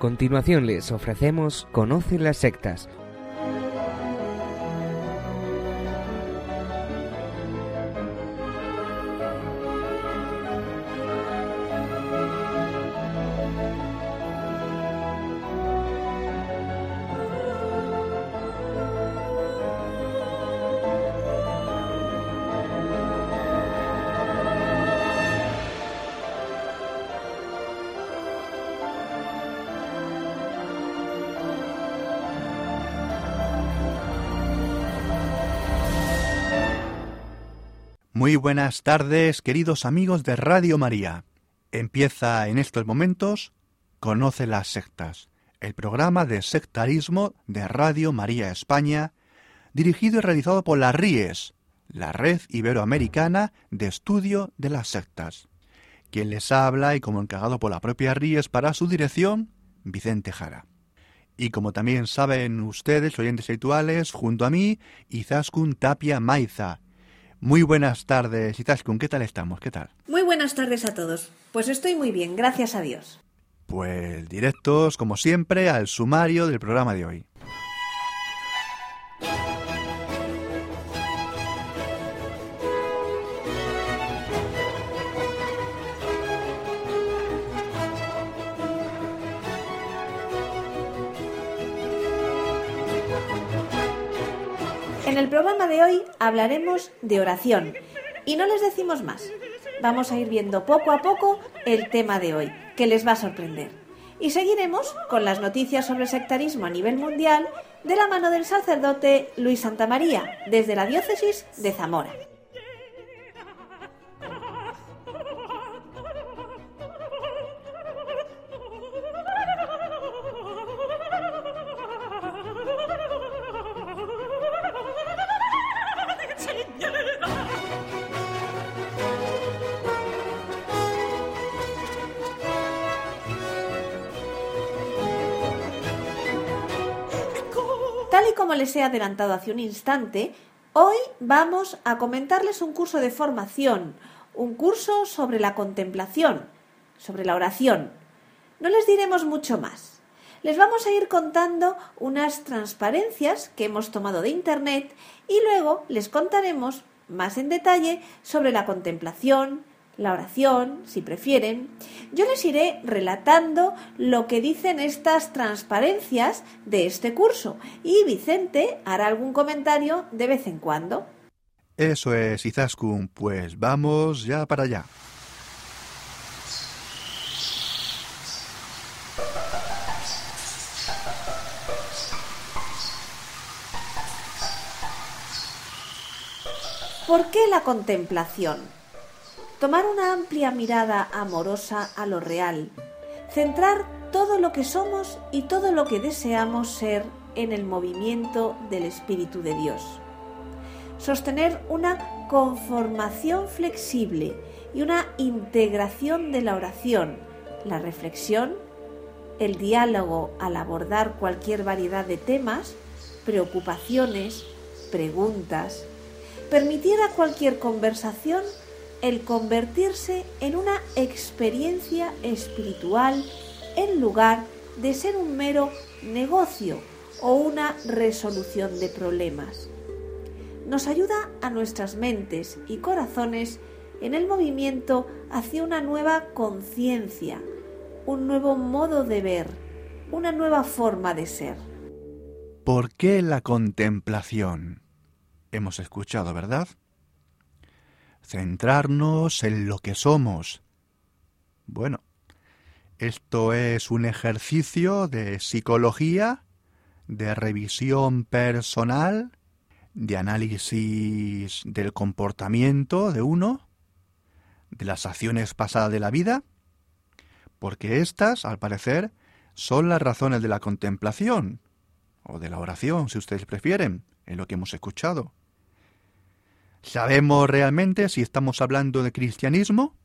Continuación les ofrecemos Conoce las sectas, buenas tardes, queridos amigos de Radio María. Empieza en estos momentos Conoce las sectas, el programa de sectarismo de Radio María España, dirigido y realizado por la RIES, la Red Iberoamericana de Estudio de las Sectas. Quien les habla y como encargado por la propia RIES para su dirección, Vicente Jara. Y como también saben ustedes, oyentes habituales, junto a mí, Izaskun Tapia Maiza, muy buenas tardes, Itaskun, ¿qué tal estamos? ¿Qué tal? Muy buenas tardes a todos. Pues estoy muy bien, gracias a Dios. Pues directos, como siempre, al sumario del programa de hoy. El programa de hoy hablaremos de oración y no les decimos más. Vamos a ir viendo poco a poco el tema de hoy, que les va a sorprender. Y seguiremos con las noticias sobre sectarismo a nivel mundial de la mano del sacerdote Luis Santamaría, desde la diócesis de Zamora. He adelantado hace un instante, hoy vamos a comentarles un curso de formación, un curso sobre la contemplación, sobre la oración. No les diremos mucho más. Les vamos a ir contando unas transparencias que hemos tomado de Internet y luego les contaremos más en detalle sobre la contemplación, la oración, si prefieren. Yo les iré relatando lo que dicen estas transparencias de este curso y Vicente hará algún comentario de vez en cuando. Eso es, Izaskun, pues vamos ya para allá. ¿Por qué la contemplación? Tomar una amplia mirada amorosa a lo real, centrar todo lo que somos y todo lo que deseamos ser en el movimiento del Espíritu de Dios. Sostener una conformación flexible y una integración de la oración, la reflexión, el diálogo al abordar cualquier variedad de temas, preocupaciones, preguntas, permitir a cualquier conversación el convertirse en una experiencia espiritual en lugar de ser un mero negocio o una resolución de problemas. Nos ayuda a nuestras mentes y corazones en el movimiento hacia una nueva conciencia, un nuevo modo de ver, una nueva forma de ser. ¿Por qué la contemplación? Hemos escuchado, ¿verdad? Centrarnos en lo que somos. Bueno, esto es un ejercicio de psicología, de revisión personal, de análisis del comportamiento de uno, de las acciones pasadas de la vida, porque estas, al parecer, son las razones de la contemplación, o de la oración, si ustedes prefieren, en lo que hemos escuchado. ¿Sabemos realmente si estamos hablando de cristianismo?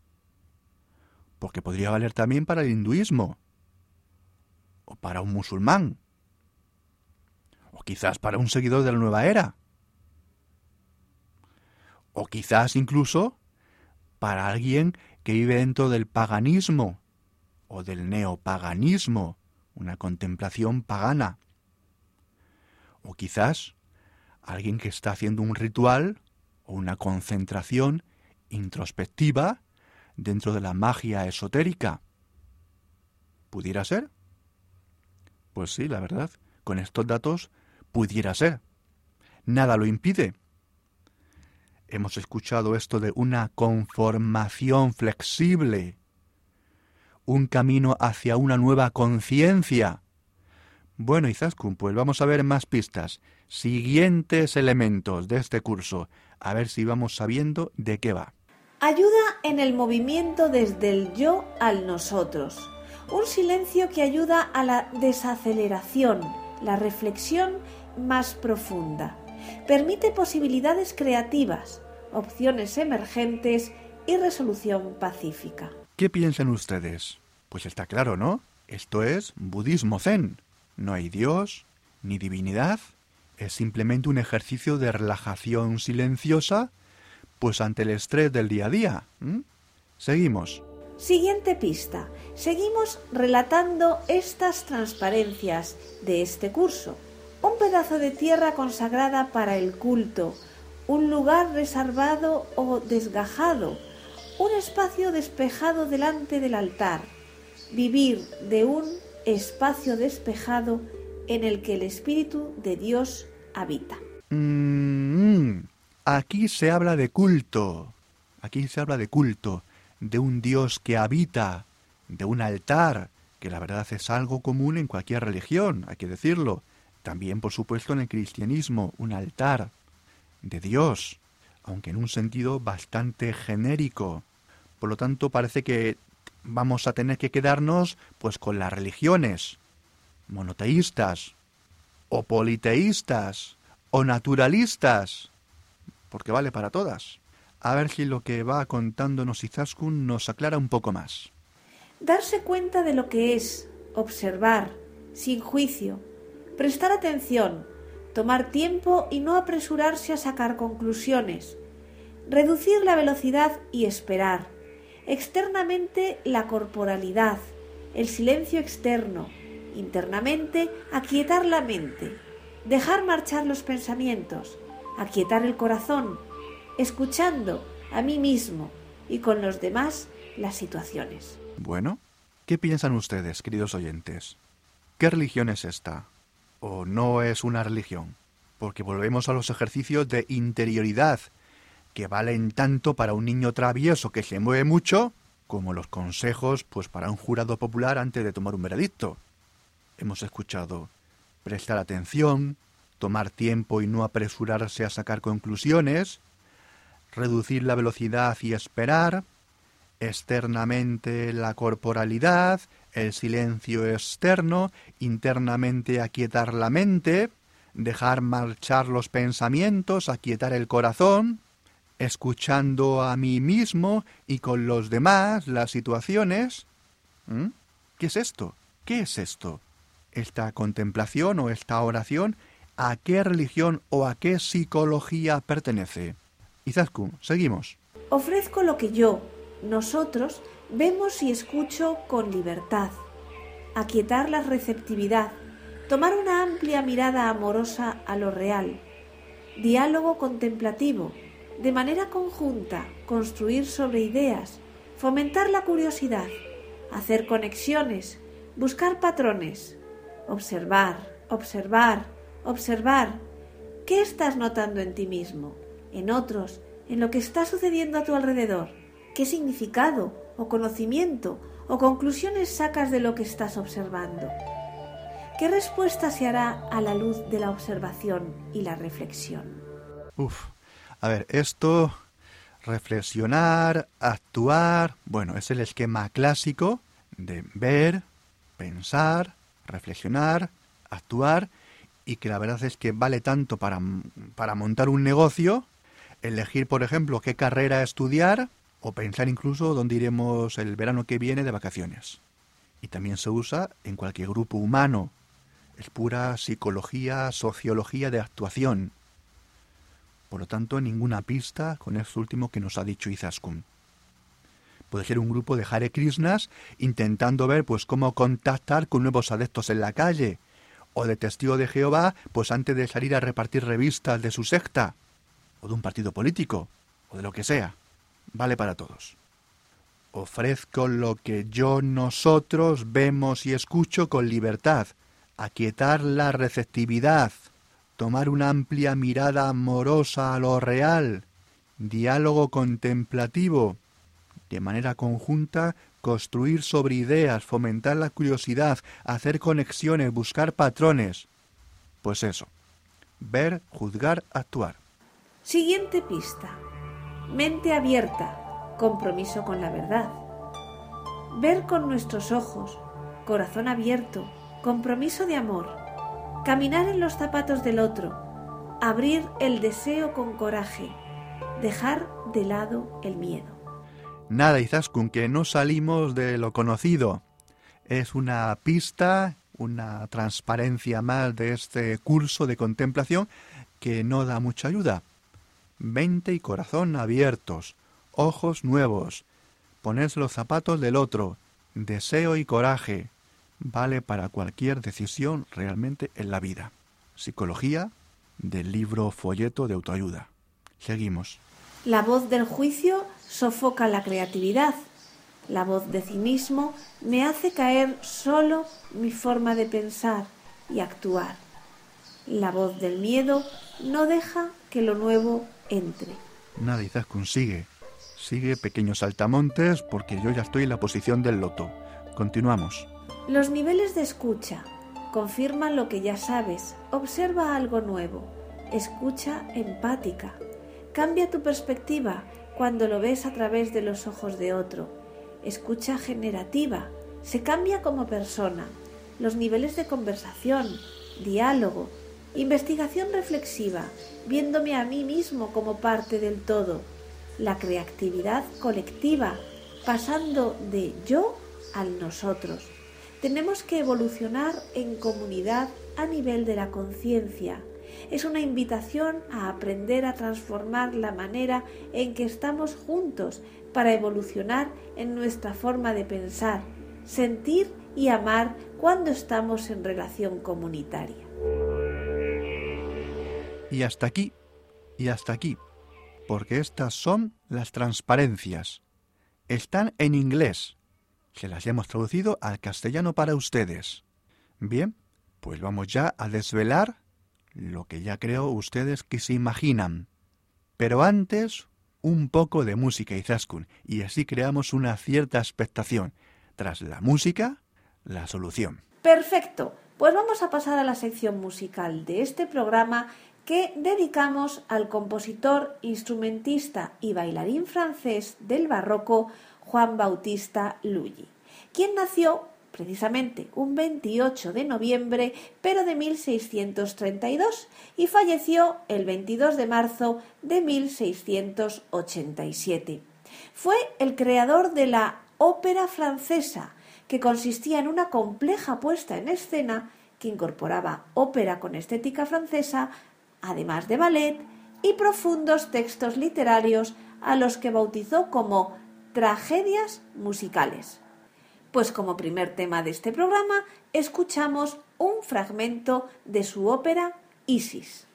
Porque podría valer también para el hinduismo, o para un musulmán, o quizás para un seguidor de la nueva era, o quizás incluso para alguien que vive dentro del paganismo, o del neopaganismo, una contemplación pagana. O quizás alguien que está haciendo un ritual o una concentración introspectiva dentro de la magia esotérica. ¿Pudiera ser? Pues sí, la verdad, con estos datos pudiera ser. Nada lo impide. Hemos escuchado esto de una conformación flexible, un camino hacia una nueva conciencia. Bueno, Izaskun, pues vamos a ver más pistas. Siguientes elementos de este curso, a ver si vamos sabiendo de qué va. Ayuda en el movimiento desde el yo al nosotros. Un silencio que ayuda a la desaceleración, la reflexión más profunda. Permite posibilidades creativas, opciones emergentes y resolución pacífica. ¿Qué piensan ustedes? Pues está claro, ¿no? Esto es budismo zen. No hay Dios ni divinidad. Es simplemente un ejercicio de relajación silenciosa, pues ante el estrés del día a día. Seguimos. Siguiente pista. Seguimos relatando estas transparencias de este curso. Un pedazo de tierra consagrada para el culto, un lugar reservado o desgajado, un espacio despejado delante del altar, vivir de un espacio despejado en el que el Espíritu de Dios habita. Mm, aquí se habla de culto, aquí se habla de culto, de un Dios que habita, de un altar, que la verdad es algo común en cualquier religión, hay que decirlo. También, por supuesto, en el cristianismo, un altar de Dios, aunque en un sentido bastante genérico. Por lo tanto, parece que vamos a tener que quedarnos pues con las religiones monoteístas o politeístas o naturalistas, porque vale para todas. A ver si lo que va contándonos Izaskun nos aclara un poco más. Darse cuenta de lo que es, observar, sin juicio, prestar atención, tomar tiempo y no apresurarse a sacar conclusiones, reducir la velocidad y esperar, externamente la corporalidad, el silencio externo, internamente aquietar la mente, dejar marchar los pensamientos, aquietar el corazón, escuchando a mí mismo y con los demás las situaciones. Bueno, ¿qué piensan ustedes, queridos oyentes? ¿Qué religión es esta? ¿O no es una religión? Porque volvemos a los ejercicios de interioridad, que valen tanto para un niño travieso que se mueve mucho, como los consejos pues para un jurado popular antes de tomar un veredicto. Hemos escuchado prestar atención, tomar tiempo y no apresurarse a sacar conclusiones, reducir la velocidad y esperar, externamente la corporalidad, el silencio externo, internamente aquietar la mente, dejar marchar los pensamientos, aquietar el corazón, escuchando a mí mismo y con los demás las situaciones. ¿Mm? ¿Qué es esto? ¿Qué es esto? ¿Esta contemplación o esta oración a qué religión o a qué psicología pertenece? Izaskun, seguimos. Ofrezco lo que yo, nosotros, vemos y escucho con libertad. Aquietar la receptividad, tomar una amplia mirada amorosa a lo real. Diálogo contemplativo, de manera conjunta, construir sobre ideas, fomentar la curiosidad, hacer conexiones, buscar patrones, observar, observar, observar. ¿Qué estás notando en ti mismo? en otros, en lo que está sucediendo a tu alrededor. ¿Qué significado o conocimiento o conclusiones sacas de lo que estás observando? ¿Qué respuesta se hará a la luz de la observación y la reflexión? Uf, a ver, esto, reflexionar, actuar, bueno, es el esquema clásico de ver, pensar, reflexionar, actuar, y que la verdad es que vale tanto para, para montar un negocio elegir, por ejemplo, qué carrera estudiar o pensar incluso dónde iremos el verano que viene de vacaciones. Y también se usa en cualquier grupo humano. Es pura psicología, sociología de actuación. Por lo tanto, ninguna pista con esto último que nos ha dicho Izaskun. Puede ser un grupo de Hare Krishnas intentando ver pues cómo contactar con nuevos adeptos en la calle. O de testigo de Jehová, pues antes de salir a repartir revistas de su secta. O de un partido político. O de lo que sea. Vale para todos. Ofrezco lo que yo nosotros vemos y escucho con libertad. Aquietar la receptividad. Tomar una amplia mirada amorosa a lo real. Diálogo contemplativo de manera conjunta construir sobre ideas, fomentar la curiosidad, hacer conexiones, buscar patrones. Pues eso, ver, juzgar, actuar. Siguiente pista. Mente abierta, compromiso con la verdad. Ver con nuestros ojos, corazón abierto, compromiso de amor. Caminar en los zapatos del otro, abrir el deseo con coraje, dejar de lado el miedo. Nada, Izaskun, que no salimos de lo conocido. Es una pista, una transparencia más de este curso de contemplación que no da mucha ayuda. Mente y corazón abiertos, ojos nuevos, ponerse los zapatos del otro, deseo y coraje, vale para cualquier decisión realmente en la vida. Psicología del libro folleto de autoayuda. Seguimos. La voz del juicio sofoca la creatividad. La voz de cinismo me hace caer solo mi forma de pensar y actuar. La voz del miedo no deja que lo nuevo entre. Nada, Izaskun, sigue. Sigue pequeños saltamontes porque yo ya estoy en la posición del loto. Continuamos. Los niveles de escucha confirman lo que ya sabes. Observa algo nuevo. Escucha empática. Cambia tu perspectiva cuando lo ves a través de los ojos de otro. Escucha generativa. Se cambia como persona. Los niveles de conversación, diálogo, investigación reflexiva, viéndome a mí mismo como parte del todo. La creatividad colectiva, pasando de yo al nosotros. Tenemos que evolucionar en comunidad a nivel de la conciencia es una invitación a aprender a transformar la manera en que estamos juntos para evolucionar en nuestra forma de pensar, sentir y amar cuando estamos en relación comunitaria. Y hasta aquí, y hasta aquí, porque estas son las transparencias. Están en inglés. Se las hemos traducido al castellano para ustedes. Bien, pues vamos ya a desvelar lo que ya creo ustedes que se imaginan. Pero antes, un poco de música Izaskun, y así creamos una cierta expectación. Tras la música, la solución. Perfecto, pues vamos a pasar a la sección musical de este programa que dedicamos al compositor, instrumentista y bailarín francés del barroco Juan Bautista Lully, quien nació precisamente un 28 de noviembre, pero de 1632, y falleció el 22 de marzo de 1687. Fue el creador de la ópera francesa, que consistía en una compleja puesta en escena que incorporaba ópera con estética francesa, además de ballet y profundos textos literarios a los que bautizó como tragedias musicales. Pues como primer tema de este programa escuchamos un fragmento de su ópera Isis.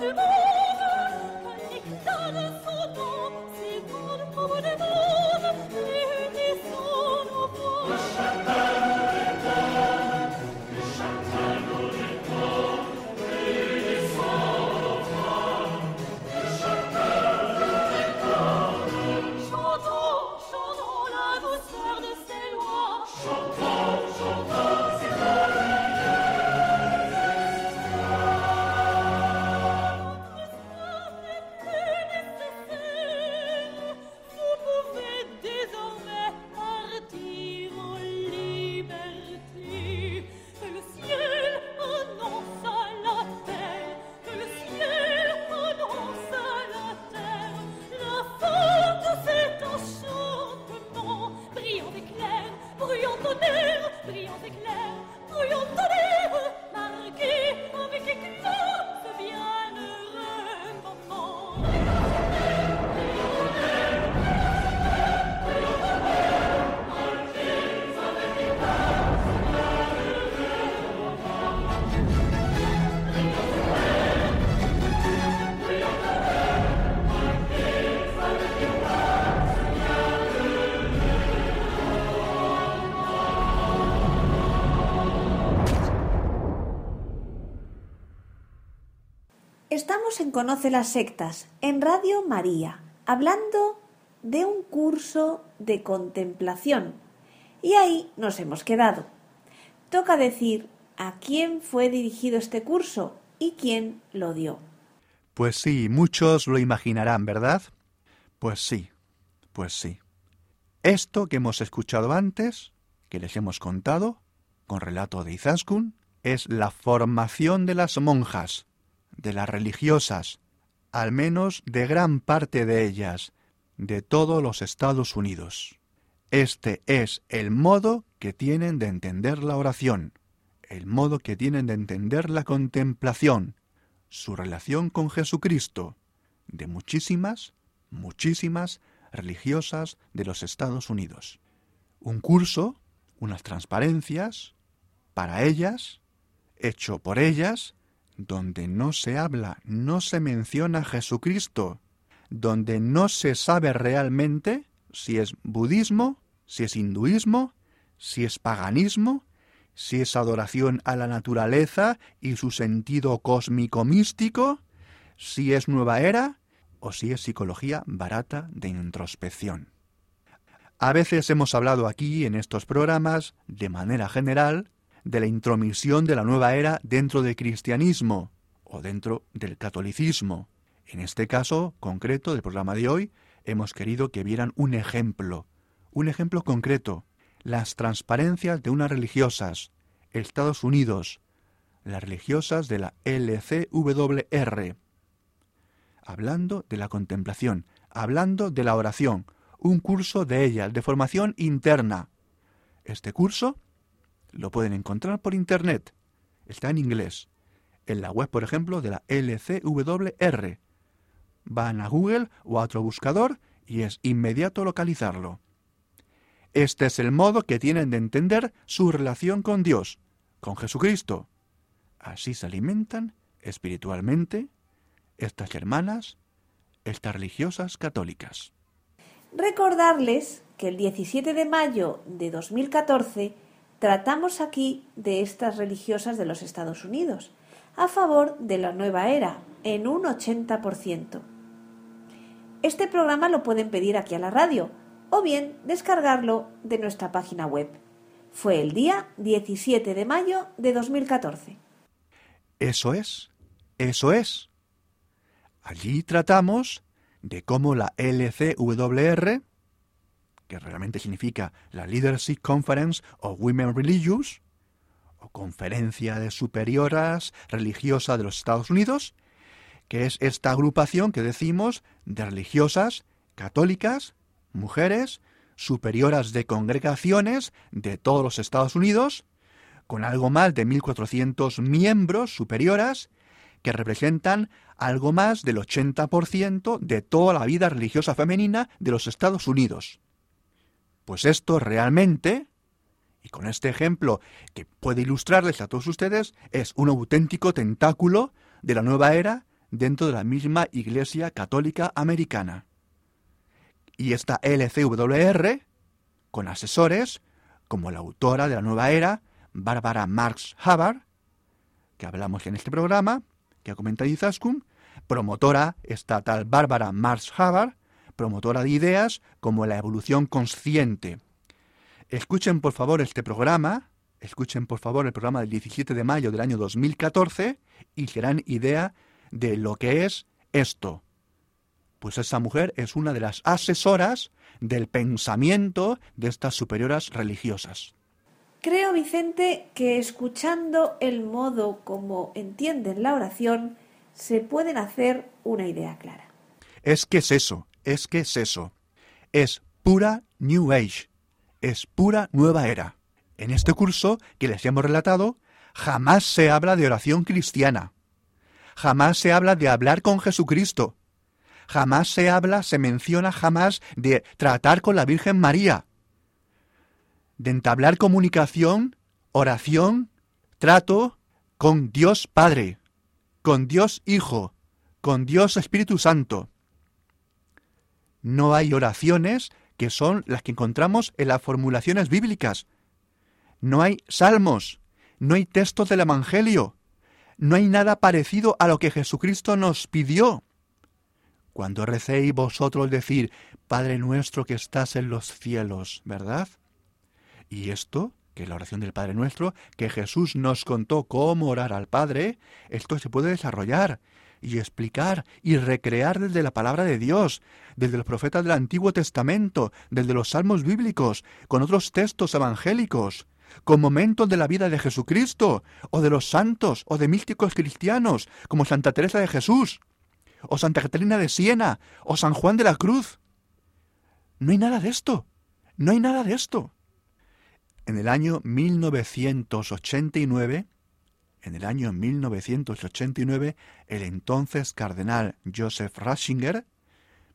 Hallelujah! Conoce las Sectas, en Radio María, hablando de un curso de contemplación. Y ahí nos hemos quedado. Toca decir a quién fue dirigido este curso y quién lo dio. Pues sí, muchos lo imaginarán, ¿verdad? Pues sí, pues sí. Esto que hemos escuchado antes, que les hemos contado, con relato de Izaskun, es la formación de las monjas, de las religiosas, al menos de gran parte de ellas, de todos los Estados Unidos. Este es el modo que tienen de entender la oración, el modo que tienen de entender la contemplación, su relación con Jesucristo, de muchísimas, muchísimas religiosas de los Estados Unidos. Un curso, unas transparencias, para ellas, hecho por ellas, donde no se habla, no se menciona Jesucristo, donde no se sabe realmente si es budismo, si es hinduismo, si es paganismo, si es adoración a la naturaleza y su sentido cósmico místico, si es nueva era o si es psicología barata de introspección. A veces hemos hablado aquí en estos programas, de manera general, de la intromisión de la nueva era dentro del cristianismo o dentro del catolicismo. En este caso concreto del programa de hoy, hemos querido que vieran un ejemplo, un ejemplo concreto, las transparencias de unas religiosas, Estados Unidos, las religiosas de la LCWR, hablando de la contemplación, hablando de la oración, un curso de ellas, de formación interna. Este curso lo pueden encontrar por internet, está en inglés, en la web, por ejemplo, de la LCWR. Van a Google o a otro buscador y es inmediato localizarlo. Este es el modo que tienen de entender su relación con Dios, con Jesucristo. Así se alimentan espiritualmente estas hermanas, estas religiosas católicas. Recordarles que el 17 de mayo de 2014 tratamos aquí de estas religiosas de los Estados Unidos, a favor de la nueva era, en un 80%. Este programa lo pueden pedir aquí a la radio, o bien descargarlo de nuestra página web. Fue el día 17 de mayo de 2014. Eso es, eso es. Allí tratamos de cómo la LCWR, que realmente significa la Leadership Conference of Women Religious, o Conferencia de Superioras Religiosas de los Estados Unidos, que es esta agrupación que decimos de religiosas católicas mujeres superioras de congregaciones de todos los Estados Unidos, con algo más de 1.400 miembros superioras, que representan algo más del 80% de toda la vida religiosa femenina de los Estados Unidos. Pues esto realmente, y con este ejemplo que puede ilustrarles a todos ustedes, es un auténtico tentáculo de la nueva era dentro de la misma Iglesia Católica Americana. Y esta LCWR, con asesores como la autora de la nueva era, Bárbara Marx Hubbard, que hablamos en este programa, que ha comentado Izaskun, promotora estatal Bárbara Marx Hubbard, promotora de ideas como la evolución consciente. Escuchen por favor este programa, escuchen por favor el programa del 17 de mayo del año 2014 y serán idea de lo que es esto, pues esa mujer es una de las asesoras del pensamiento de estas superioras religiosas. Creo, Vicente, que escuchando el modo como entienden la oración, se pueden hacer una idea clara. Es que es eso, es que es eso. Es pura New Age, es pura nueva era. En este curso que les hemos relatado, jamás se habla de oración cristiana. Jamás se habla de hablar con Jesucristo jamás se habla, se menciona jamás de tratar con la Virgen María, de entablar comunicación, oración, trato con Dios Padre, con Dios Hijo, con Dios Espíritu Santo. No hay oraciones que son las que encontramos en las formulaciones bíblicas. No hay salmos, no hay textos del Evangelio, no hay nada parecido a lo que Jesucristo nos pidió. Cuando recéis vosotros decir, Padre nuestro que estás en los cielos, ¿verdad? Y esto, que es la oración del Padre nuestro, que Jesús nos contó cómo orar al Padre, esto se puede desarrollar y explicar y recrear desde la palabra de Dios, desde los profetas del Antiguo Testamento, desde los salmos bíblicos, con otros textos evangélicos, con momentos de la vida de Jesucristo, o de los santos, o de místicos cristianos, como Santa Teresa de Jesús, o Santa Catalina de Siena, o San Juan de la Cruz. No hay nada de esto, no hay nada de esto. En el año 1989, en el año 1989, el entonces cardenal Joseph Ratzinger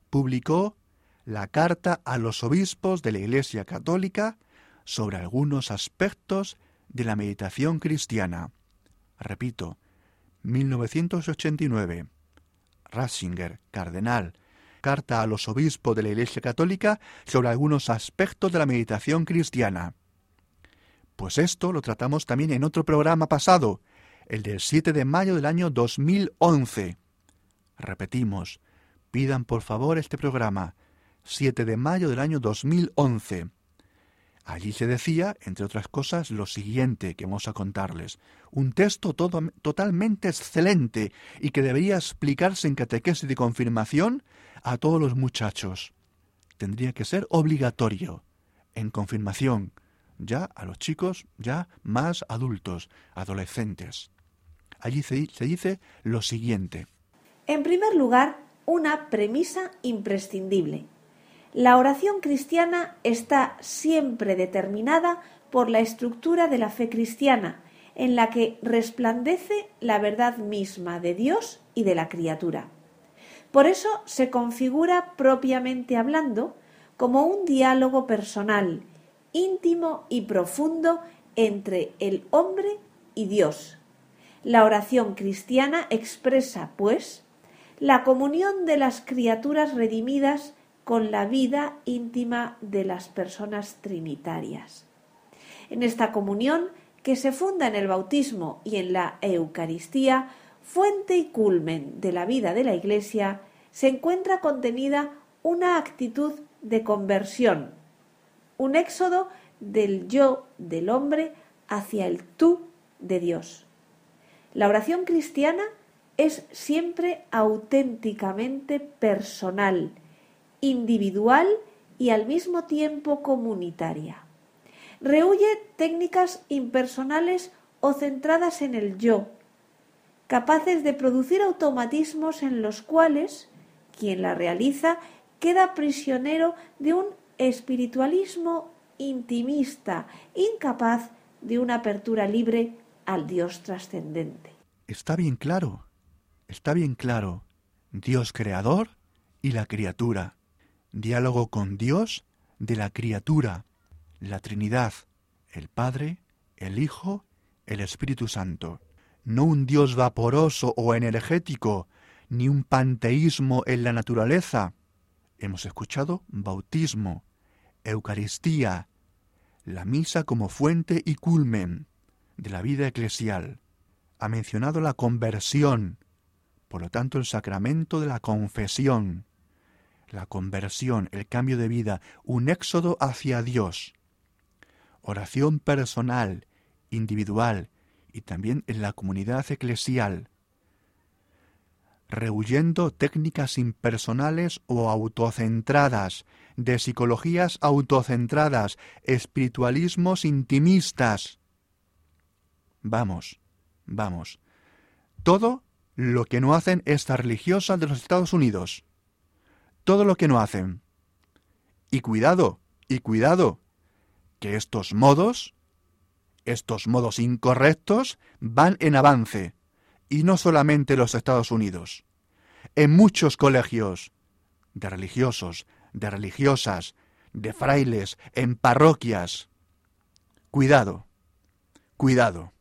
publicó la Carta a los Obispos de la Iglesia Católica sobre algunos aspectos de la meditación cristiana. Repito, 1989. Ratzinger, cardenal, Carta a los Obispos de la Iglesia Católica sobre algunos aspectos de la meditación cristiana. Pues esto lo tratamos también en otro programa pasado, el del 7 de mayo del año 2011. Repetimos, pidan por favor este programa, 7 de mayo del año 2011. Allí se decía, entre otras cosas, lo siguiente que vamos a contarles. Un texto todo, totalmente excelente y que debería explicarse en catequesis de confirmación a todos los muchachos. Tendría que ser obligatorio en confirmación, ya a los chicos ya más adultos, adolescentes. Allí se, dice lo siguiente. En primer lugar, una premisa imprescindible. La oración cristiana está siempre determinada por la estructura de la fe cristiana, en la que resplandece la verdad misma de Dios y de la criatura. Por eso se configura propiamente hablando como un diálogo personal, íntimo y profundo entre el hombre y Dios, la oración cristiana expresa, pues, la comunión de las criaturas redimidas con la vida íntima de las personas trinitarias. En esta comunión, que se funda en el bautismo y en la Eucaristía, fuente y culmen de la vida de la Iglesia, se encuentra contenida una actitud de conversión, un éxodo del yo del hombre hacia el tú de Dios. La oración cristiana es siempre auténticamente personal, individual y al mismo tiempo comunitaria. Rehuye técnicas impersonales o centradas en el yo, capaces de producir automatismos en los cuales quien la realiza queda prisionero de un espiritualismo intimista, incapaz de una apertura libre al Dios trascendente. Está bien claro, está bien claro. Dios creador y la criatura. Diálogo con Dios de la criatura, la Trinidad, el Padre, el Hijo, el Espíritu Santo. No un Dios vaporoso o energético, ni un panteísmo en la naturaleza. Hemos escuchado bautismo, Eucaristía, la misa como fuente y culmen de la vida eclesial. Ha mencionado la conversión, por lo tanto el sacramento de la confesión, la conversión, el cambio de vida, un éxodo hacia Dios, oración personal, individual y también en la comunidad eclesial, rehuyendo técnicas impersonales o autocentradas, de psicologías autocentradas, espiritualismos intimistas, Vamos, vamos. Todo lo que no hacen estas religiosas de los Estados Unidos. Todo lo que no hacen. Y cuidado, y cuidado, que estos modos, estos modos incorrectos, van en avance. Y no solamente en los Estados Unidos. En muchos colegios de religiosos, de religiosas, de frailes, en parroquias. Cuidado, cuidado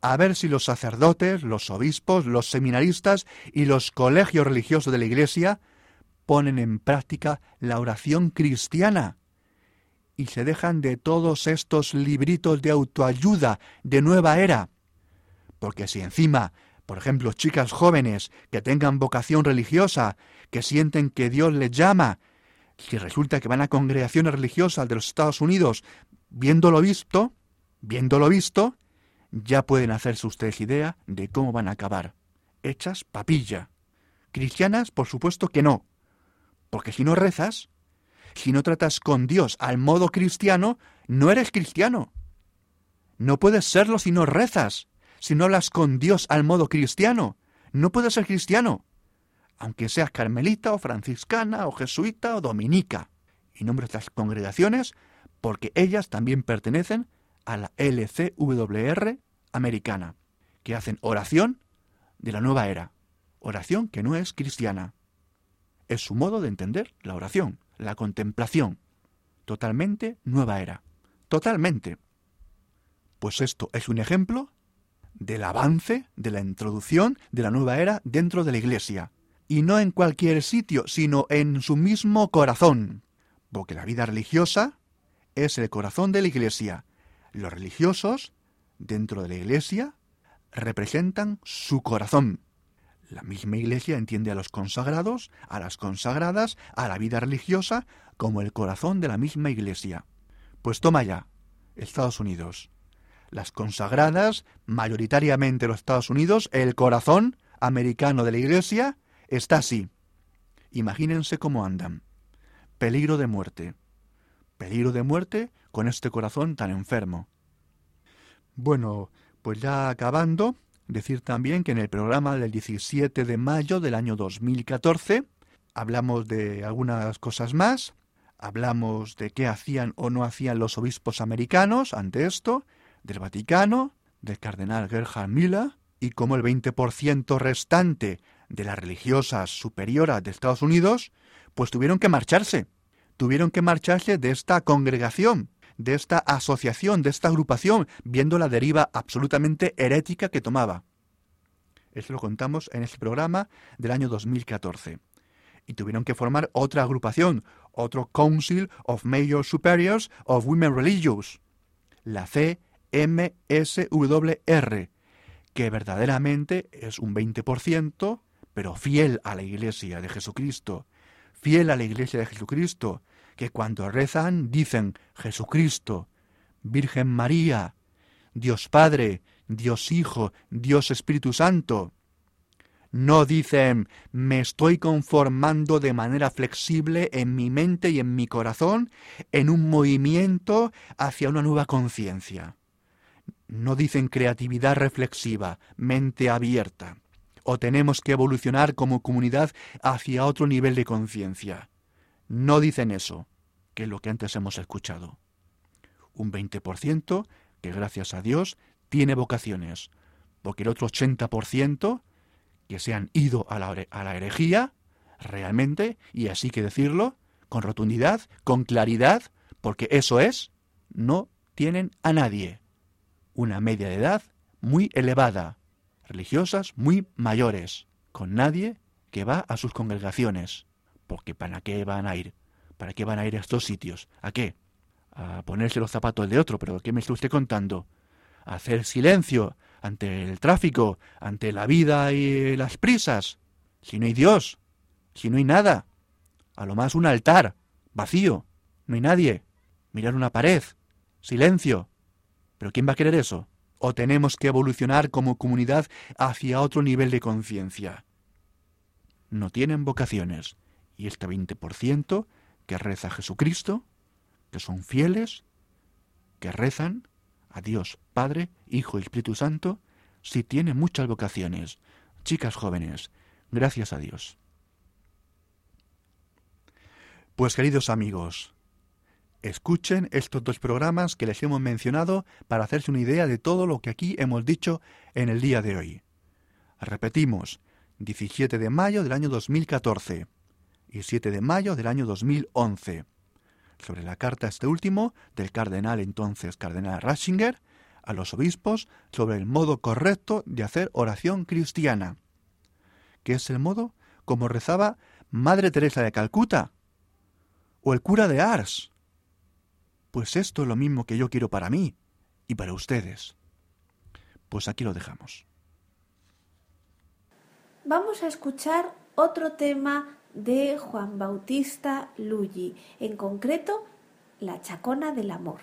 a ver si los sacerdotes, los obispos, los seminaristas y los colegios religiosos de la Iglesia ponen en práctica la oración cristiana y se dejan de todos estos libritos de autoayuda de nueva era, Porque si encima, por ejemplo, chicas jóvenes que tengan vocación religiosa, que sienten que Dios les llama, si resulta que van a congregaciones religiosas de los Estados Unidos, viéndolo visto, viéndolo visto, ya pueden hacerse ustedes idea de cómo van a acabar. Hechas papilla. Cristianas, por supuesto que no. Porque si no rezas, si no tratas con Dios al modo cristiano, no eres cristiano. No puedes serlo si no rezas, si no hablas con Dios al modo cristiano. No puedes ser cristiano, aunque seas carmelita o franciscana o jesuita o dominica. Y nombres las congregaciones porque ellas también pertenecen a la LCWR americana, que hacen oración de la nueva era, oración que no es cristiana. Es su modo de entender la oración, la contemplación, totalmente nueva era, totalmente. Pues esto es un ejemplo del avance, de la introducción de la nueva era dentro de la Iglesia. Y no en cualquier sitio, sino en su mismo corazón. Porque la vida religiosa es el corazón de la Iglesia. Los religiosos, dentro de la Iglesia, representan su corazón. La misma Iglesia entiende a los consagrados, a las consagradas, a la vida religiosa, como el corazón de la misma Iglesia. Pues toma ya, Estados Unidos las consagradas, mayoritariamente los Estados Unidos, el corazón americano de la Iglesia, está así. Imagínense cómo andan. Peligro de muerte. Peligro de muerte con este corazón tan enfermo. Bueno, pues ya acabando, decir también que en el programa del 17 de mayo del año 2014 hablamos de algunas cosas más, hablamos de qué hacían o no hacían los obispos americanos ante esto, del Vaticano, del cardenal Gerhard Müller, y como el 20% restante de las religiosas superioras de Estados Unidos, pues tuvieron que marcharse, tuvieron que marcharse de esta congregación, de esta asociación, de esta agrupación, viendo la deriva absolutamente herética que tomaba. Eso lo contamos en este programa del año 2014. Y tuvieron que formar otra agrupación, otro Council of Major Superiors of Women Religious, la C MSWR, que verdaderamente es un 20%, pero fiel a la Iglesia de Jesucristo, fiel a la Iglesia de Jesucristo, que cuando rezan dicen Jesucristo, Virgen María, Dios Padre, Dios Hijo, Dios Espíritu Santo. No dicen me estoy conformando de manera flexible en mi mente y en mi corazón en un movimiento hacia una nueva conciencia no dicen creatividad reflexiva, mente abierta, o tenemos que evolucionar como comunidad hacia otro nivel de conciencia. No dicen eso, que es lo que antes hemos escuchado. Un 20% que gracias a Dios tiene vocaciones, porque el otro 80% que se han ido a la, a la herejía, realmente, y así que decirlo, con rotundidad, con claridad, porque eso es, no tienen a nadie una media de edad muy elevada, religiosas muy mayores, con nadie que va a sus congregaciones. Porque ¿para qué van a ir? ¿Para qué van a ir a estos sitios? ¿A qué? A ponerse los zapatos de otro, pero ¿qué me está usted contando? ¿A hacer silencio ante el tráfico, ante la vida y las prisas? Si no hay Dios, si no hay nada, a lo más un altar, vacío, no hay nadie, mirar una pared, silencio, ¿Pero quién va a querer eso? ¿O tenemos que evolucionar como comunidad hacia otro nivel de conciencia? No tienen vocaciones. Y este 20% que reza Jesucristo, que son fieles, que rezan a Dios Padre, Hijo y Espíritu Santo, sí tiene muchas vocaciones. Chicas jóvenes, gracias a Dios. Pues queridos amigos, Escuchen estos dos programas que les hemos mencionado para hacerse una idea de todo lo que aquí hemos dicho en el día de hoy. Repetimos, 17 de mayo del año 2014 y 7 de mayo del año 2011, sobre la carta este último del cardenal entonces cardenal Ratzinger a los obispos sobre el modo correcto de hacer oración cristiana, que es el modo como rezaba Madre Teresa de Calcuta o el cura de Ars pues esto es lo mismo que yo quiero para mí y para ustedes. Pues aquí lo dejamos. Vamos a escuchar otro tema de Juan Bautista Lully, en concreto, La Chacona del Amor.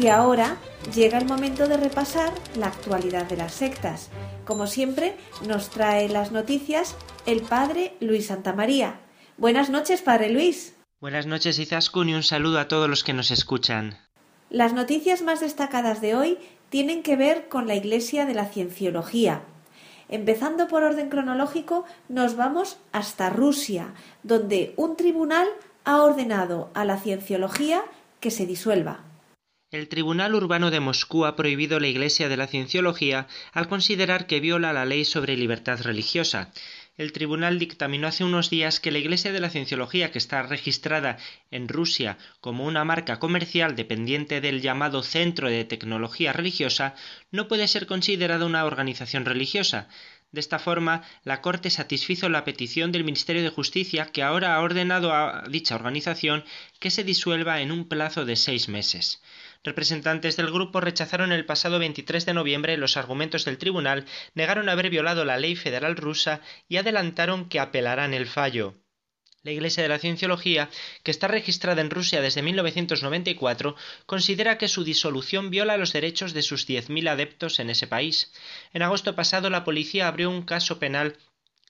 Y ahora llega el momento de repasar la actualidad de las sectas. Como siempre, nos trae las noticias el padre Luis Santamaría. Buenas noches, padre Luis. Buenas noches, Izaskun, y un saludo a todos los que nos escuchan. Las noticias más destacadas de hoy tienen que ver con la Iglesia de la Cienciología. Empezando por orden cronológico, nos vamos hasta Rusia, donde un tribunal ha ordenado a la Cienciología que se disuelva. El Tribunal Urbano de Moscú ha prohibido la Iglesia de la Cienciología al considerar que viola la ley sobre libertad religiosa. El tribunal dictaminó hace unos días que la Iglesia de la Cienciología, que está registrada en Rusia como una marca comercial dependiente del llamado Centro de Tecnología Religiosa, no puede ser considerada una organización religiosa. De esta forma, la Corte satisfizo la petición del Ministerio de Justicia, que ahora ha ordenado a dicha organización que se disuelva en un plazo de seis meses. Representantes del grupo rechazaron el pasado 23 de noviembre los argumentos del tribunal, negaron haber violado la ley federal rusa y adelantaron que apelarán el fallo. La Iglesia de la Cienciología, que está registrada en Rusia desde 1994, considera que su disolución viola los derechos de sus 10.000 adeptos en ese país. En agosto pasado, la policía abrió un caso penal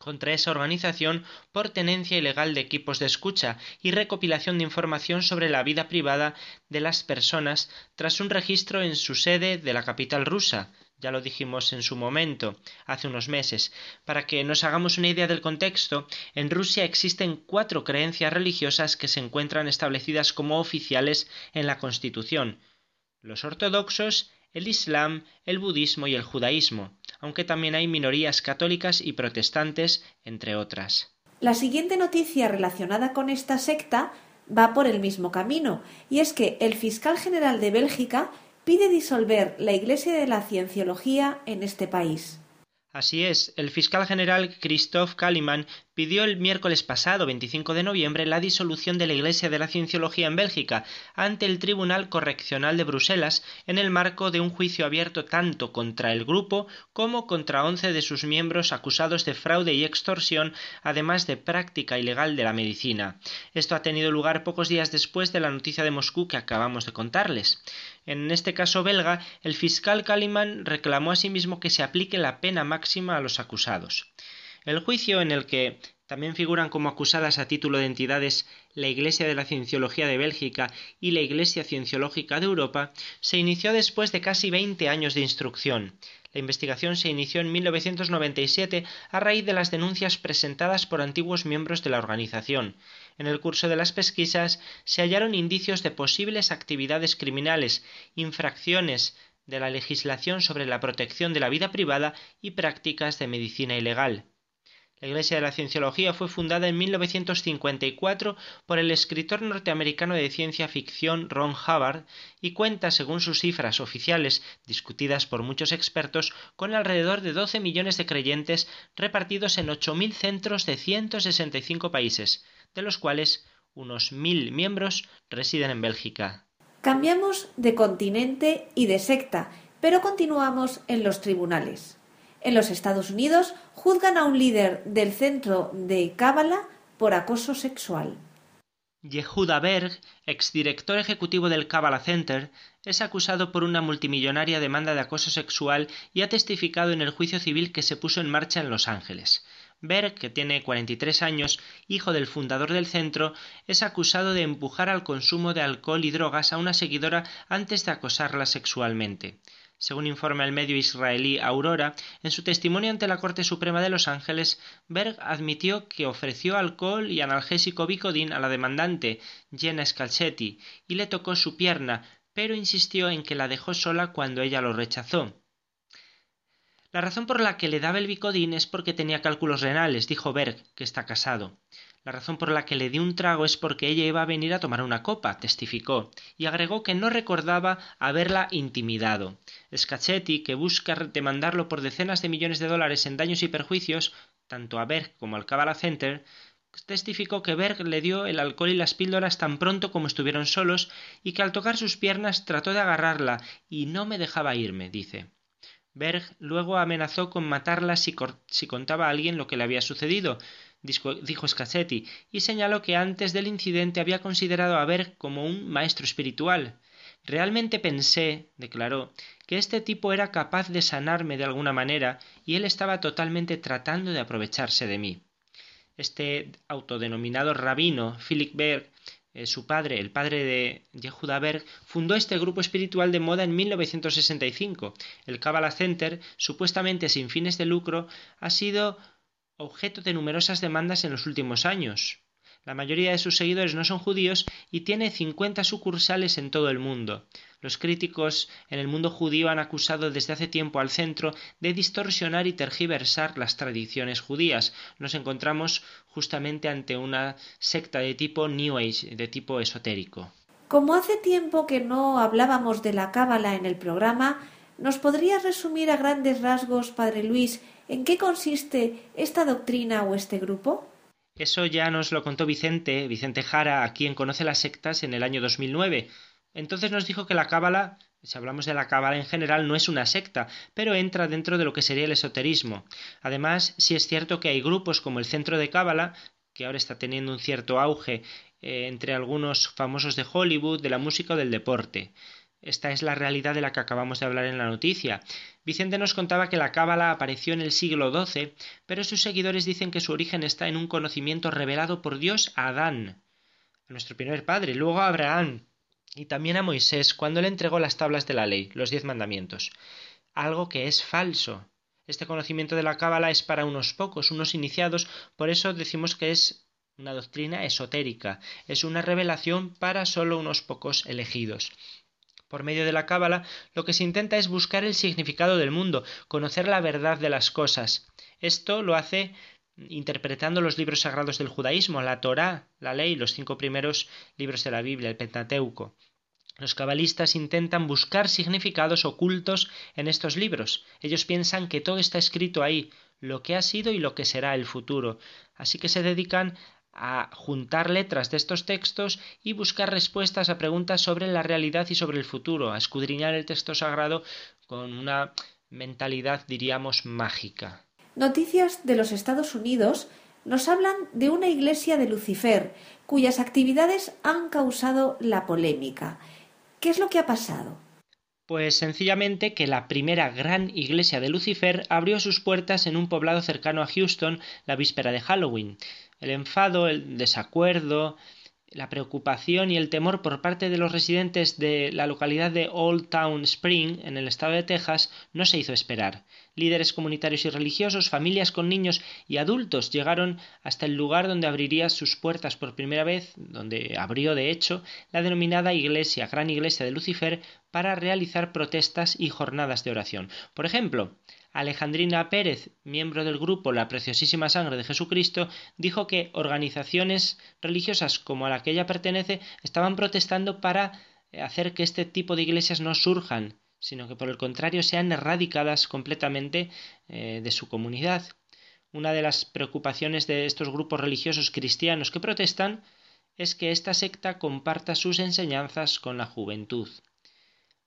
contra esa organización por tenencia ilegal de equipos de escucha y recopilación de información sobre la vida privada de las personas tras un registro en su sede de la capital rusa, ya lo dijimos en su momento, hace unos meses. Para que nos hagamos una idea del contexto, en Rusia existen cuatro creencias religiosas que se encuentran establecidas como oficiales en la Constitución los ortodoxos, el Islam, el budismo y el judaísmo, aunque también hay minorías católicas y protestantes, entre otras. La siguiente noticia relacionada con esta secta va por el mismo camino, y es que el fiscal general de Bélgica pide disolver la Iglesia de la Cienciología en este país. Así es, el fiscal general Christoph Kalimann pidió el miércoles pasado 25 de noviembre la disolución de la Iglesia de la Cienciología en Bélgica ante el Tribunal Correccional de Bruselas en el marco de un juicio abierto tanto contra el grupo como contra once de sus miembros acusados de fraude y extorsión, además de práctica ilegal de la medicina. Esto ha tenido lugar pocos días después de la noticia de Moscú que acabamos de contarles. En este caso belga, el fiscal Kaliman reclamó asimismo que se aplique la pena máxima a los acusados. El juicio en el que también figuran como acusadas a título de entidades la Iglesia de la Cienciología de Bélgica y la Iglesia Cienciológica de Europa, se inició después de casi veinte años de instrucción. La investigación se inició en 1997 a raíz de las denuncias presentadas por antiguos miembros de la organización. En el curso de las pesquisas se hallaron indicios de posibles actividades criminales, infracciones de la legislación sobre la protección de la vida privada y prácticas de medicina ilegal. La Iglesia de la Cienciología fue fundada en 1954 por el escritor norteamericano de ciencia ficción Ron Hubbard y cuenta, según sus cifras oficiales, discutidas por muchos expertos, con alrededor de 12 millones de creyentes repartidos en 8.000 centros de 165 países, de los cuales unos 1.000 miembros residen en Bélgica. Cambiamos de continente y de secta, pero continuamos en los tribunales. En los Estados Unidos juzgan a un líder del centro de Cábala por acoso sexual. Yehuda Berg, exdirector ejecutivo del Kabbalah Center, es acusado por una multimillonaria demanda de acoso sexual y ha testificado en el juicio civil que se puso en marcha en Los Ángeles. Berg, que tiene 43 años, hijo del fundador del centro, es acusado de empujar al consumo de alcohol y drogas a una seguidora antes de acosarla sexualmente. Según informa el medio israelí Aurora, en su testimonio ante la Corte Suprema de Los Ángeles, Berg admitió que ofreció alcohol y analgésico Vicodin a la demandante, Jenna Scalchetti, y le tocó su pierna, pero insistió en que la dejó sola cuando ella lo rechazó. La razón por la que le daba el Vicodin es porque tenía cálculos renales, dijo Berg, que está casado. La razón por la que le di un trago es porque ella iba a venir a tomar una copa, testificó, y agregó que no recordaba haberla intimidado. Scacchetti, que busca demandarlo por decenas de millones de dólares en daños y perjuicios, tanto a Berg como al Kabbalah Center, testificó que Berg le dio el alcohol y las píldoras tan pronto como estuvieron solos y que al tocar sus piernas trató de agarrarla y no me dejaba irme, dice. Berg luego amenazó con matarla si, contaba a alguien lo que le había sucedido, dijo Scacchetti, y señaló que antes del incidente había considerado a Berg como un maestro espiritual. Realmente pensé, declaró, que este tipo era capaz de sanarme de alguna manera y él estaba totalmente tratando de aprovecharse de mí. Este autodenominado rabino, Philip Berg, eh, su padre, el padre de Yehuda Berg, fundó este grupo espiritual de moda en 1965. El Kabbalah Center, supuestamente sin fines de lucro, ha sido objeto de numerosas demandas en los últimos años. La mayoría de sus seguidores no son judíos y tiene 50 sucursales en todo el mundo. Los críticos en el mundo judío han acusado desde hace tiempo al centro de distorsionar y tergiversar las tradiciones judías. Nos encontramos justamente ante una secta de tipo New Age, de tipo esotérico. Como hace tiempo que no hablábamos de la cábala en el programa, ¿nos podrías resumir a grandes rasgos, Padre Luis, en qué consiste esta doctrina o este grupo? Eso ya nos lo contó Vicente, Vicente Jara, a quien conoce las sectas en el año 2009. Entonces nos dijo que la cábala, si hablamos de la cábala en general, no es una secta, pero entra dentro de lo que sería el esoterismo. Además, sí es cierto que hay grupos como el Centro de Cábala que ahora está teniendo un cierto auge eh, entre algunos famosos de Hollywood, de la música o del deporte. Esta es la realidad de la que acabamos de hablar en la noticia. Vicente nos contaba que la cábala apareció en el siglo XII, pero sus seguidores dicen que su origen está en un conocimiento revelado por Dios a Adán, a nuestro primer padre, luego a Abraham y también a Moisés cuando le entregó las tablas de la ley, los diez mandamientos. Algo que es falso. Este conocimiento de la cábala es para unos pocos, unos iniciados, por eso decimos que es una doctrina esotérica, es una revelación para solo unos pocos elegidos. Por medio de la cábala, lo que se intenta es buscar el significado del mundo, conocer la verdad de las cosas. Esto lo hace interpretando los libros sagrados del judaísmo, la Torá, la ley, los cinco primeros libros de la Biblia, el Pentateuco. Los cabalistas intentan buscar significados ocultos en estos libros. Ellos piensan que todo está escrito ahí, lo que ha sido y lo que será el futuro. Así que se dedican a juntar letras de estos textos y buscar respuestas a preguntas sobre la realidad y sobre el futuro, a escudriñar el texto sagrado con una mentalidad, diríamos, mágica. Noticias de los Estados Unidos nos hablan de una iglesia de Lucifer cuyas actividades han causado la polémica. ¿Qué es lo que ha pasado? Pues sencillamente que la primera gran iglesia de Lucifer abrió sus puertas en un poblado cercano a Houston la víspera de Halloween. El enfado, el desacuerdo, la preocupación y el temor por parte de los residentes de la localidad de Old Town Spring, en el estado de Texas, no se hizo esperar. Líderes comunitarios y religiosos, familias con niños y adultos llegaron hasta el lugar donde abriría sus puertas por primera vez, donde abrió de hecho la denominada Iglesia, Gran Iglesia de Lucifer, para realizar protestas y jornadas de oración. Por ejemplo, Alejandrina Pérez, miembro del grupo La Preciosísima Sangre de Jesucristo, dijo que organizaciones religiosas como a la que ella pertenece estaban protestando para hacer que este tipo de iglesias no surjan, sino que por el contrario sean erradicadas completamente eh, de su comunidad. Una de las preocupaciones de estos grupos religiosos cristianos que protestan es que esta secta comparta sus enseñanzas con la juventud.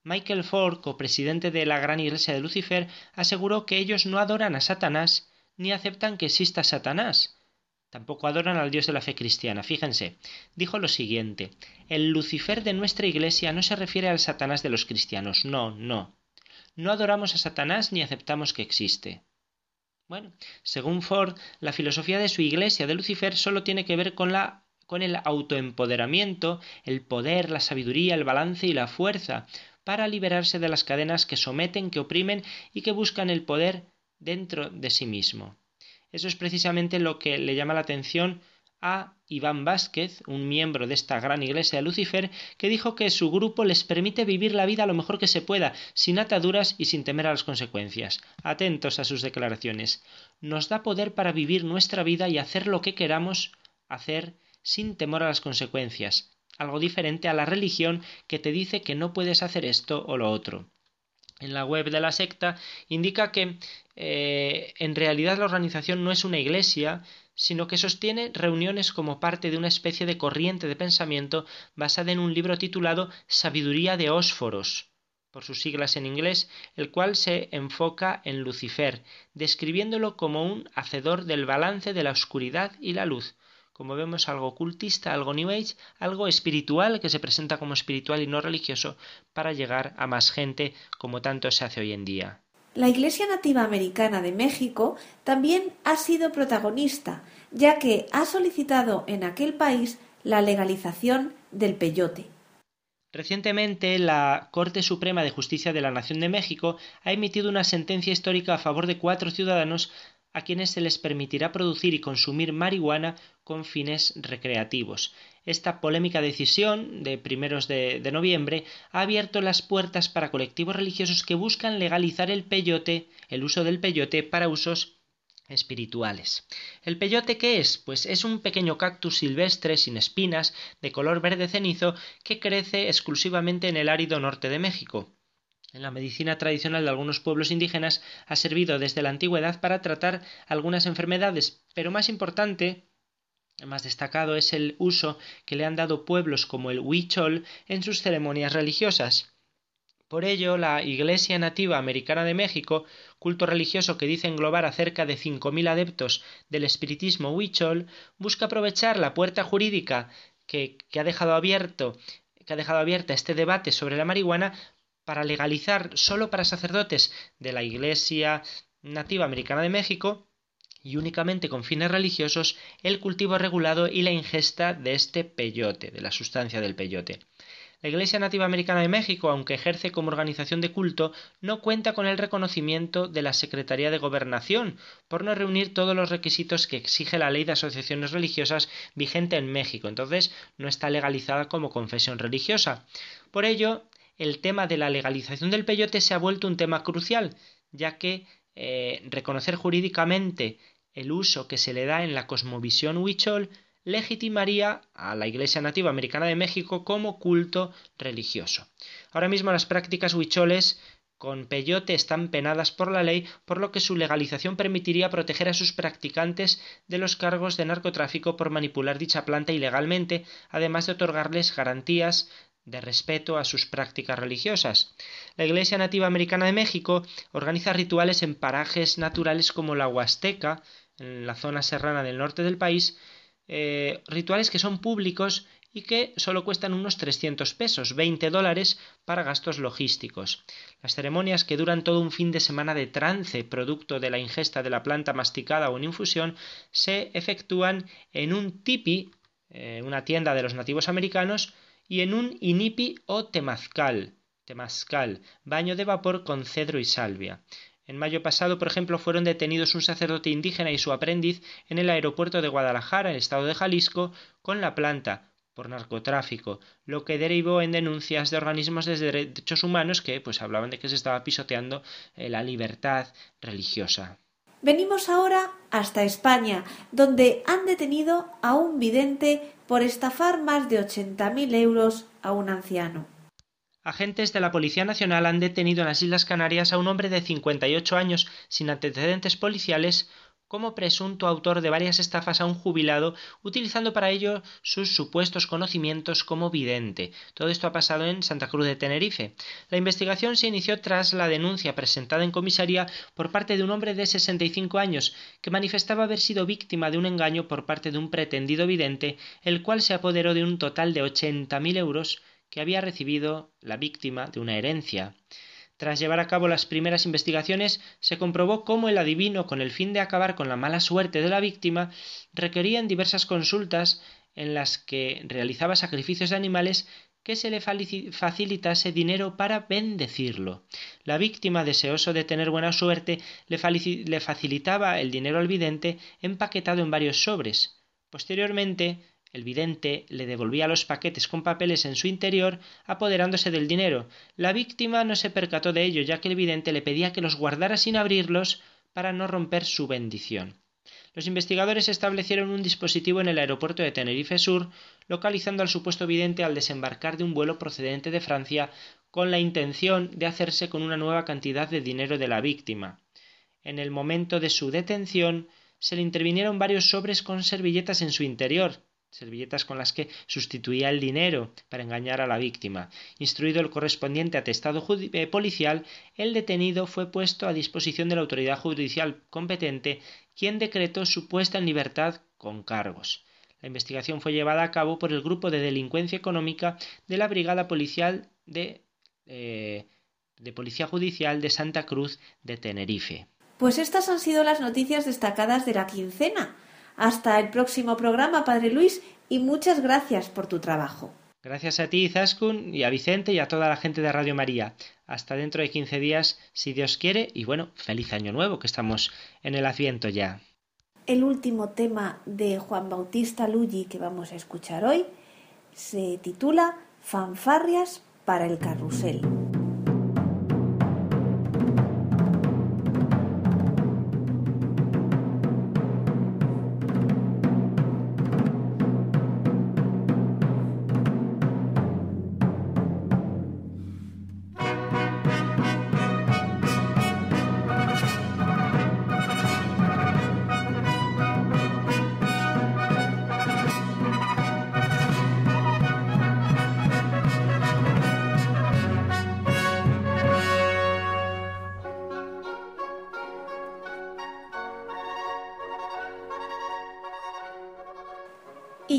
Michael Ford, copresidente de la Gran Iglesia de Lucifer, aseguró que ellos no adoran a Satanás ni aceptan que exista Satanás. Tampoco adoran al Dios de la fe cristiana. Fíjense, dijo lo siguiente El Lucifer de nuestra Iglesia no se refiere al Satanás de los cristianos. No, no. No adoramos a Satanás ni aceptamos que existe. Bueno, según Ford, la filosofía de su Iglesia de Lucifer solo tiene que ver con la con el autoempoderamiento, el poder, la sabiduría, el balance y la fuerza, para liberarse de las cadenas que someten, que oprimen y que buscan el poder dentro de sí mismo. Eso es precisamente lo que le llama la atención a Iván Vázquez, un miembro de esta gran iglesia de Lucifer, que dijo que su grupo les permite vivir la vida lo mejor que se pueda, sin ataduras y sin temer a las consecuencias. Atentos a sus declaraciones. Nos da poder para vivir nuestra vida y hacer lo que queramos hacer sin temor a las consecuencias, algo diferente a la religión que te dice que no puedes hacer esto o lo otro. En la web de la secta indica que eh, en realidad la organización no es una iglesia, sino que sostiene reuniones como parte de una especie de corriente de pensamiento basada en un libro titulado Sabiduría de Ósforos, por sus siglas en inglés, el cual se enfoca en Lucifer, describiéndolo como un hacedor del balance de la oscuridad y la luz, como vemos, algo ocultista, algo New Age, algo espiritual que se presenta como espiritual y no religioso para llegar a más gente como tanto se hace hoy en día. La Iglesia Nativa Americana de México también ha sido protagonista, ya que ha solicitado en aquel país la legalización del peyote. Recientemente, la Corte Suprema de Justicia de la Nación de México ha emitido una sentencia histórica a favor de cuatro ciudadanos a quienes se les permitirá producir y consumir marihuana con fines recreativos. Esta polémica decisión de primeros de, noviembre ha abierto las puertas para colectivos religiosos que buscan legalizar el peyote, el uso del peyote para usos espirituales. ¿El peyote qué es? Pues es un pequeño cactus silvestre sin espinas, de color verde cenizo, que crece exclusivamente en el árido norte de México en la medicina tradicional de algunos pueblos indígenas ha servido desde la antigüedad para tratar algunas enfermedades, pero más importante, más destacado es el uso que le han dado pueblos como el Huichol en sus ceremonias religiosas. Por ello, la Iglesia Nativa Americana de México, culto religioso que dice englobar a cerca de 5.000 adeptos del espiritismo huichol, busca aprovechar la puerta jurídica que, ha dejado abierto que ha dejado abierta este debate sobre la marihuana para legalizar solo para sacerdotes de la Iglesia Nativa Americana de México y únicamente con fines religiosos el cultivo regulado y la ingesta de este peyote, de la sustancia del peyote. La Iglesia Nativa Americana de México, aunque ejerce como organización de culto, no cuenta con el reconocimiento de la Secretaría de Gobernación, por no reunir todos los requisitos que exige la ley de asociaciones religiosas vigente en México. Entonces, no está legalizada como confesión religiosa. Por ello, el tema de la legalización del peyote se ha vuelto un tema crucial, ya que eh, reconocer jurídicamente el uso que se le da en la cosmovisión huichol legitimaría a la Iglesia Nativa Americana de México como culto religioso. Ahora mismo las prácticas huicholes con peyote están penadas por la ley, por lo que su legalización permitiría proteger a sus practicantes de los cargos de narcotráfico por manipular dicha planta ilegalmente, además de otorgarles garantías de respeto a sus prácticas religiosas. La Iglesia Nativa Americana de México organiza rituales en parajes naturales como la Huasteca, en la zona serrana del norte del país, eh, rituales que son públicos y que solo cuestan unos 300 pesos, 20 dólares para gastos logísticos. Las ceremonias que duran todo un fin de semana de trance, producto de la ingesta de la planta masticada o en infusión, se efectúan en un tipi, eh, una tienda de los nativos americanos, y en un inipi o temazcal, temazcal, baño de vapor con cedro y salvia. En mayo pasado, por ejemplo, fueron detenidos un sacerdote indígena y su aprendiz en el aeropuerto de Guadalajara, en el estado de Jalisco, con la planta, por narcotráfico, lo que derivó en denuncias de organismos de derechos humanos que pues hablaban de que se estaba pisoteando eh, la libertad religiosa. Venimos ahora hasta España, donde han detenido a un vidente por estafar más de 80.000 euros a un anciano. Agentes de la Policía Nacional han detenido en las Islas Canarias a un hombre de 58 años sin antecedentes policiales como presunto autor de varias estafas a un jubilado, utilizando para ello sus supuestos conocimientos como vidente. Todo esto ha pasado en Santa Cruz de Tenerife. La investigación se inició tras la denuncia presentada en comisaría por parte de un hombre de 65 años que manifestaba haber sido víctima de un engaño por parte de un pretendido vidente, el cual se apoderó de un total de 80.000 euros que había recibido la víctima de una herencia. Tras llevar a cabo las primeras investigaciones, se comprobó cómo el adivino, con el fin de acabar con la mala suerte de la víctima, requería en diversas consultas en las que realizaba sacrificios de animales que se le facilitase dinero para bendecirlo. La víctima, deseoso de tener buena suerte, le, facilitaba el dinero al vidente empaquetado en varios sobres. Posteriormente, el vidente le devolvía los paquetes con papeles en su interior, apoderándose del dinero. La víctima no se percató de ello, ya que el vidente le pedía que los guardara sin abrirlos para no romper su bendición. Los investigadores establecieron un dispositivo en el aeropuerto de Tenerife Sur, localizando al supuesto vidente al desembarcar de un vuelo procedente de Francia con la intención de hacerse con una nueva cantidad de dinero de la víctima. En el momento de su detención se le intervinieron varios sobres con servilletas en su interior, servilletas con las que sustituía el dinero para engañar a la víctima. Instruido el correspondiente atestado eh, policial, el detenido fue puesto a disposición de la autoridad judicial competente, quien decretó su puesta en libertad con cargos. La investigación fue llevada a cabo por el Grupo de Delincuencia Económica de la Brigada Policial de, eh, de Policía Judicial de Santa Cruz de Tenerife. Pues estas han sido las noticias destacadas de la quincena. Hasta el próximo programa, Padre Luis, y muchas gracias por tu trabajo. Gracias a ti, Zaskun, y a Vicente y a toda la gente de Radio María. Hasta dentro de 15 días, si Dios quiere, y bueno, feliz año nuevo, que estamos en el asiento ya. El último tema de Juan Bautista Luggi que vamos a escuchar hoy se titula Fanfarrias para el carrusel.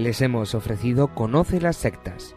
Les hemos ofrecido Conoce las sectas